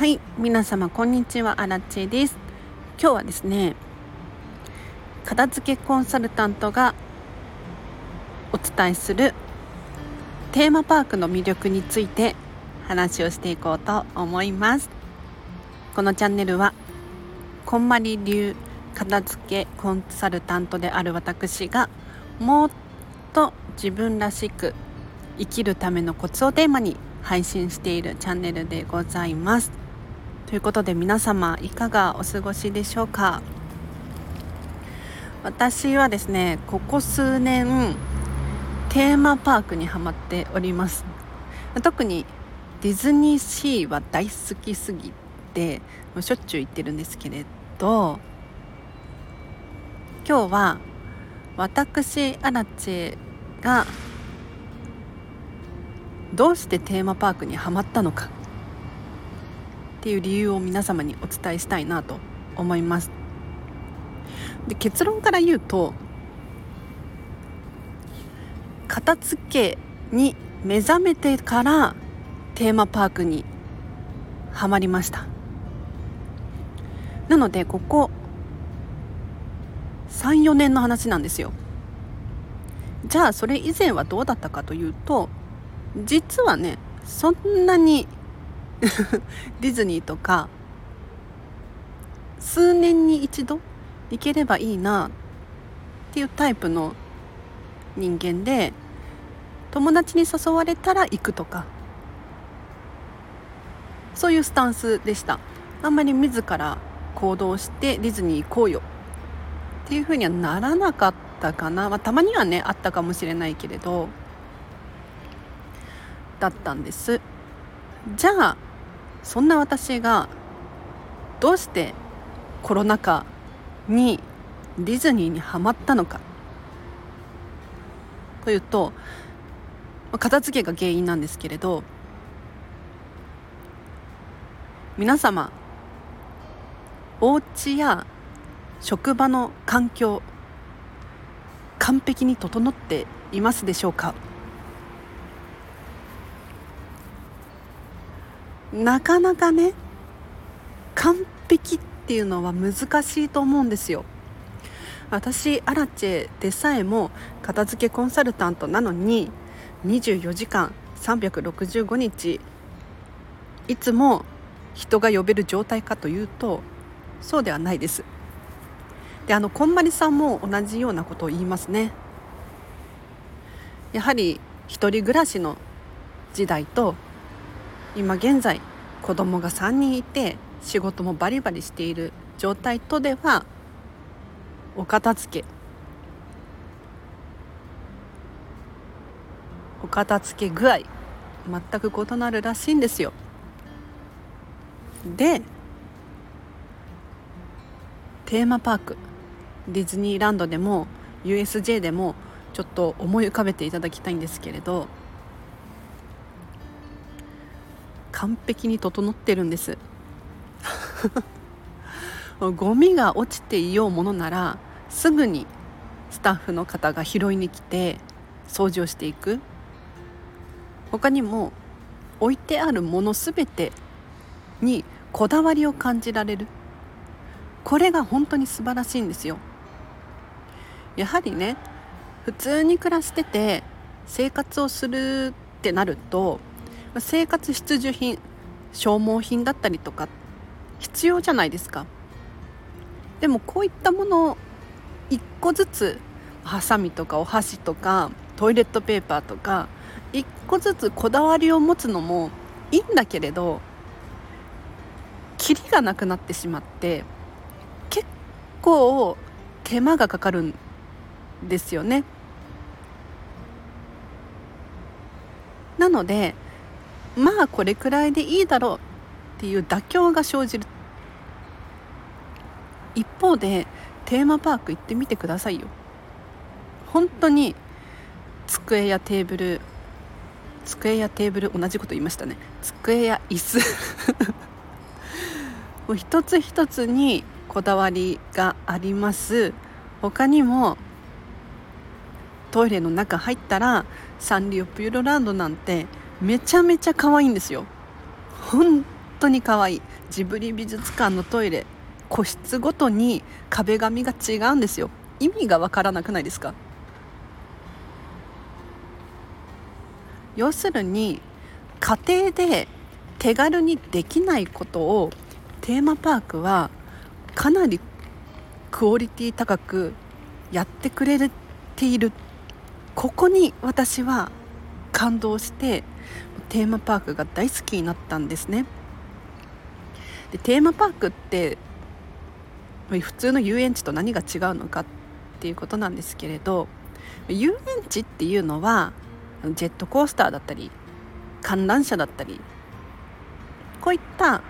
はい皆様こんにちは。アラチェです。今日はですね片付けコンサルタントがお伝えするテーマパークの魅力について話をしていこうと思います。このチャンネルはこんまり流片付けコンサルタントである私がもっと自分らしく生きるためのコツをテーマに配信しているチャンネルでございます。ということで皆様いかがお過ごしでしょうか？私はですねここ数年テーマパークにはまっております。特にディズニーシーは大好きすぎてしょっちゅう行ってるんですけれど今日は私アラチェがどうしてテーマパークにはまったのかっていう理由を皆様にお伝えしたいなと思います。で結論から言うと片付けに目覚めてからテーマパークにはまりました。なのでここ34年の話なんですよ。じゃあそれ以前はどうだったかというと実はねそんなに ディズニーとか数年に一度行ければいいなっていうタイプの人間で友達に誘われたら行くとか。そういうスタンスでした。あんまり自ら行動してディズニー行こうよっていうふうにはならなかったかな、まあ、たまにはねあったかもしれないけれどだったんです。じゃあそんな私がどうしてコロナ禍にディズニーにはまったのか。というと片付けが原因なんですけれど皆様お家や職場の環境完璧に整っていますでしょうか？なかなかね完璧っていうのは難しいと思うんですよ。私アラチェでさえも片付けコンサルタントなのに24時間365日いつも人が呼べる状態かというとそうではないです。であのこんまりさんも同じようなことを言いますね。やはり一人暮らしの時代と今現在子供が3人いて仕事もバリバリしている状態とではお片付け。お片付け具合全く異なるらしいんですよ。でテーマパークディズニーランドでも USJ でもちょっと思い浮かべていただきたいんですけれど完璧に整ってるんです。ゴミが落ちていようものならすぐにスタッフの方が拾いに来て掃除をしていく。他にも置いてあるもの全てにこだわりを感じられる。これが本当に素晴らしいんですよ。やはりね普通に暮らしてて生活をするってなると生活必需品消耗品だったりとか必要じゃないですか。でもこういったものを1個ずつハサミとかお箸とかトイレットペーパーとか1個ずつこだわりを持つのもいいんだけれどキリがなくなってしまって結構手間がかかるんですよね。なのでまあこれくらいでいいだろうっていう妥協が生じる。一方でテーマパーク行ってみてくださいよ。本当に机やテーブル机やテーブル同じこと言いましたね。机や椅子。もう一つ一つにこだわりがあります。他にもトイレの中入ったらサンリオピューロランドなんてめちゃめちゃ可愛いんですよ。本当に可愛い。ジブリ美術館のトイレ。個室ごとに壁紙が違うんですよ。意味がわからなくないですか？要するに家庭で手軽にできないことをテーマパークはかなりクオリティ高くやってくれている。ここに私は感動してテーマパークが大好きになったんですね。でテーマパークって普通の遊園地と何が違うのかっていうことなんですけれど遊園地っていうのはジェットコースターだったり観覧車だったりこういった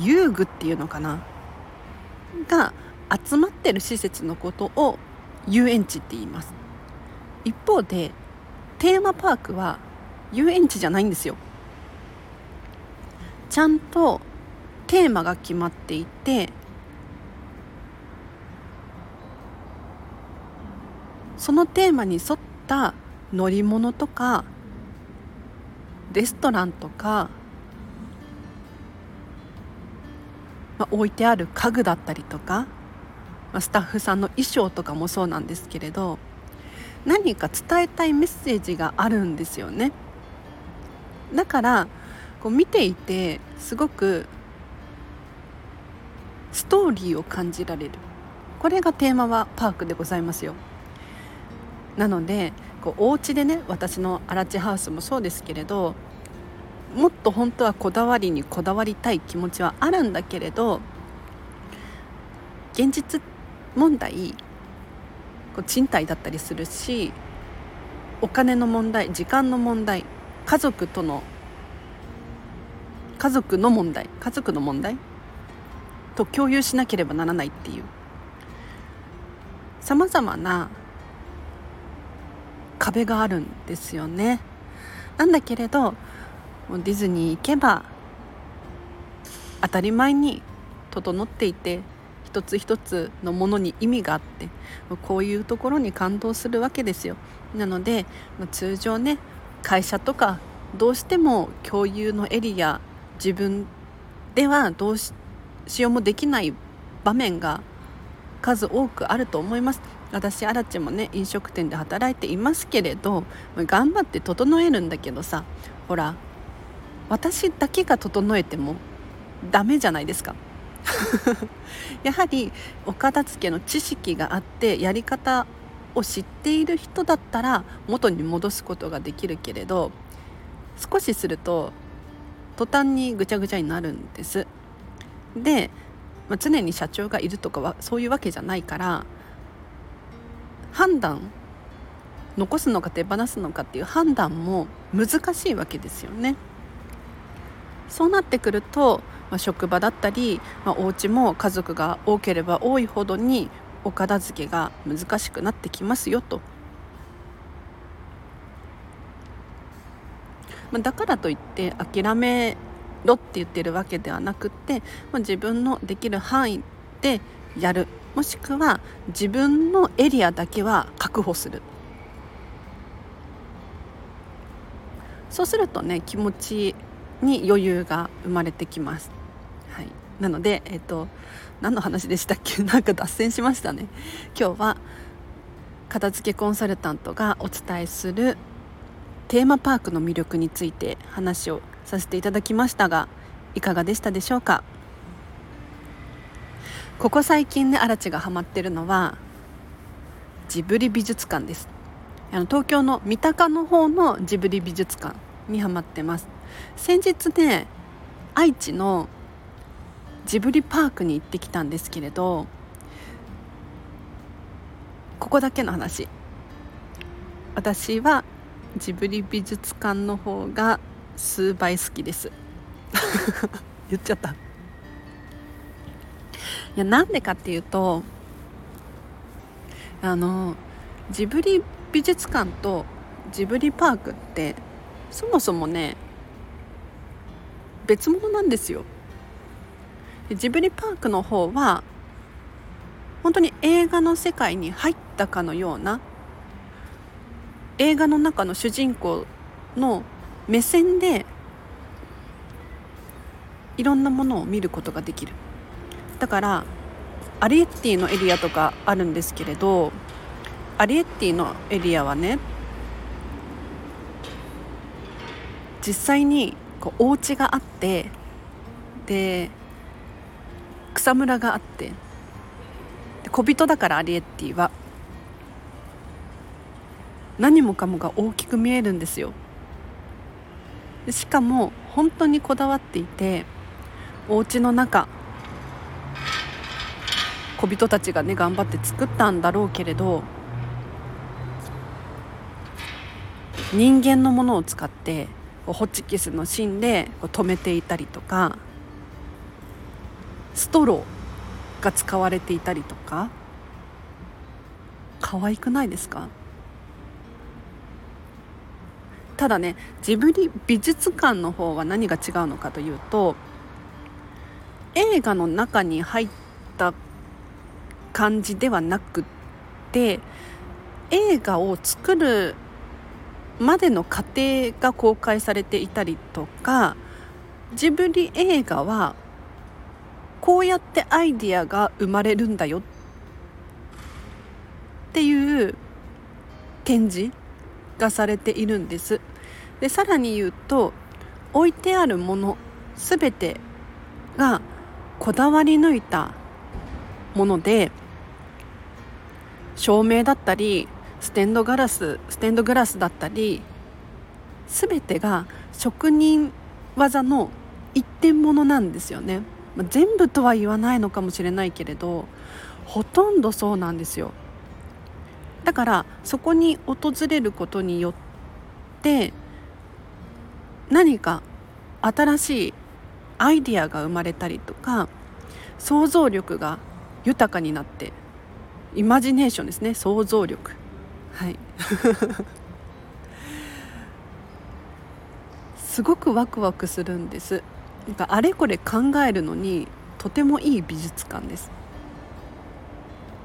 遊具っていうのかなが集まってる施設のことを遊園地って言います。一方でテーマパークは遊園地じゃないんですよ。ちゃんとテーマが決まっていてそのテーマに沿った乗り物とかレストランとか、まあ、置いてある家具だったりとか、まあ、スタッフさんの衣装とかもそうなんですけれど何か伝えたいメッセージがあるんですよね。だからこう見ていてすごくストーリーを感じられる。これがテーマはパークでございますよ。なのでこうお家でね私のアラチハウスもそうですけれどもっと本当はこだわりにこだわりたい気持ちはあるんだけれど現実問題こう賃貸だったりするしお金の問題時間の問題家族との家族の問題家族の問題？と共有しなければならないっていう。さまざまな壁があるんですよね。なんだけれどディズニー行けば当たり前に整っていて一つ一つのものに意味があってこういうところに感動するわけですよ。なので通常ね会社とかどうしても共有のエリア自分ではどうしようもできない場面が数多くあると思います。私アラチもね飲食店で働いていますけれど頑張って整えるんだけどさほら私だけが整えてもダメじゃないですか。やはりお片付けの知識があってやり方を知っている人だったら元に戻すことができるけれど少しすると途端にぐちゃぐちゃになるんです。で、まあ、常に社長がいるとかはそういうわけじゃないから判断残すのか手放すのかっていう判断も難しいわけですよね。そうなってくるとまあ、職場だったり、まあ、お家も家族が多ければ多いほどにお片付けが難しくなってきますよと。まあ、だからといって諦めろって言ってるわけではなくて、まあ、自分のできる範囲でやる。もしくは自分のエリアだけは確保する。そうするとね気持ちに余裕が生まれてきます。なので、えっ、と、何の話でしたっけ？なんか脱線しましたね。今日は、片付けコンサルタントがお伝えするテーマパークの魅力について話をさせていただきましたが、いかがでしたでしょうか？ここ最近ね、荒地がハマってるのは、ジブリ美術館です。あの東京の三鷹の方のジブリ美術館にハマってます。先日ね、愛知のジブリパークに行ってきたんですけれどここだけの話。私はジブリ美術館の方が数倍好きです。言っちゃった。いやなんでかっていうとあのジブリ美術館とジブリパークってそもそもね別物なんですよジブリパークの方は本当に映画の世界に入ったかのような映画の中の主人公の目線でいろんなものを見ることができる。だからアリエッティのエリアとかあるんですけれどアリエッティのエリアはね実際にこうお家があってで草むらがあってで小人だからアリエッティは何もかもが大きく見えるんですよ。しかも本当にこだわっていてお家の中小人たちがね頑張って作ったんだろうけれど人間のものを使ってホチキスの芯で止めていたりとかストローが使われていたりとか可愛くないですか？ただねジブリ美術館の方は何が違うのかというと映画の中に入った感じではなくって映画を作るまでの過程が公開されていたりとかジブリ映画はこうやってアイディアが生まれるんだよ。っていう展示がされているんです。でさらに言うと置いてあるもの全てがこだわり抜いたもので照明だったりステンドガラスステンドグラスだったり全てが職人技の一点物なんですよね、まあ、全部とは言わないのかもしれないけれどほとんどそうなんですよ。だからそこに訪れることによって何か新しいアイディアが生まれたりとか想像力が豊かになってイマジネーションですね。想像力。はい。すごくワクワクするんです。なんかあれこれ考えるのにとてもいい美術館です。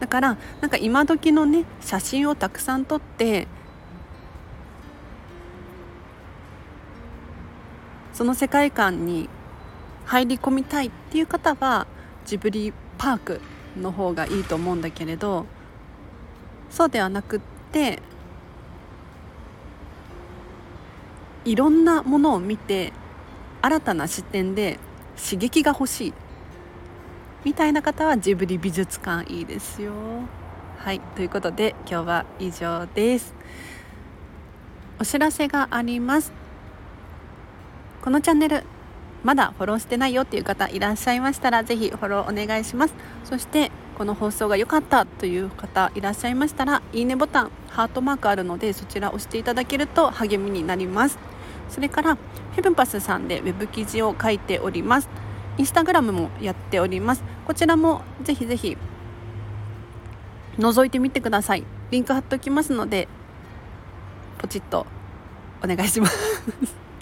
だからなんか今時のね写真をたくさん撮ってその世界観に入り込みたいっていう方はジブリパークの方がいいと思うんだけれどそうではなくっていろんなものを見て新たな視点で刺激が欲しい。みたいな方はジブリ美術館いいですよ。はい。ということで今日は以上です。お知らせがあります。このチャンネルまだフォローしてないよっていう方いらっしゃいましたらぜひフォローお願いします。そしてこの放送が良かったという方いらっしゃいましたらいいねボタンハートマークあるのでそちら押していただけると励みになります。それからヘブンパスさんでウェブ記事を書いております。インスタグラムもやっております。こちらもぜひぜひ覗いてみてください。リンク貼っておきますのでポチッとお願いします。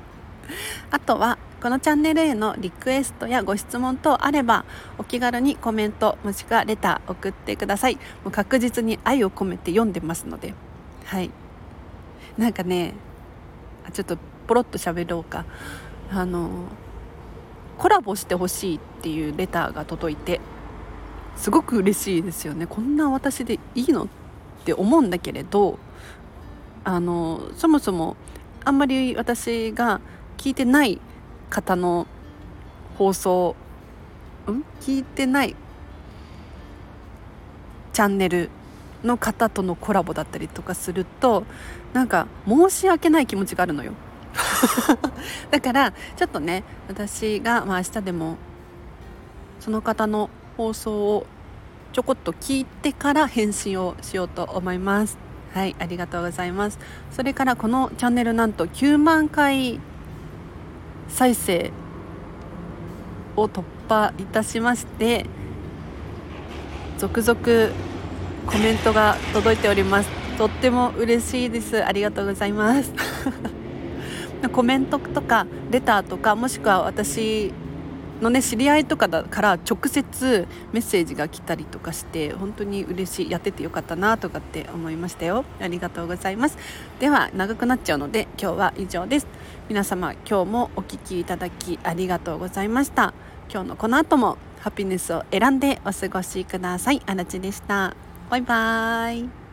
あとはこのチャンネルへのリクエストやご質問等あればお気軽にコメントもしくはレター送ってください。もう確実に愛を込めて読んでますので。はい。なんかねちょっとポロッと喋ろうか。あのコラボしてほしいっていうレターが届いてすごく嬉しいですよね。こんな私でいいのって思うんだけれどあのそもそもあんまり私が聞いてない方の放送ん？聞いてないチャンネルの方とのコラボだったりとかするとなんか申し訳ない気持ちがあるのよ。だからちょっとね私が、まあ、明日でもその方の放送をちょこっと聞いてから返信をしようと思います。はいありがとうございます。それからこのチャンネルなんと9万回再生を突破いたしまして続々コメントが届いております。とっても嬉しいです。ありがとうございます。コメントとかレターとかもしくは私のね知り合いとかだから直接メッセージが来たりとかして本当に嬉しいやっててよかったなとかって思いましたよ。ありがとうございます。では長くなっちゃうので今日は以上です。皆様今日もお聴きいただきありがとうございました。今日のこの後もハピネスを選んでお過ごしください。あらちでした。バイバーイ。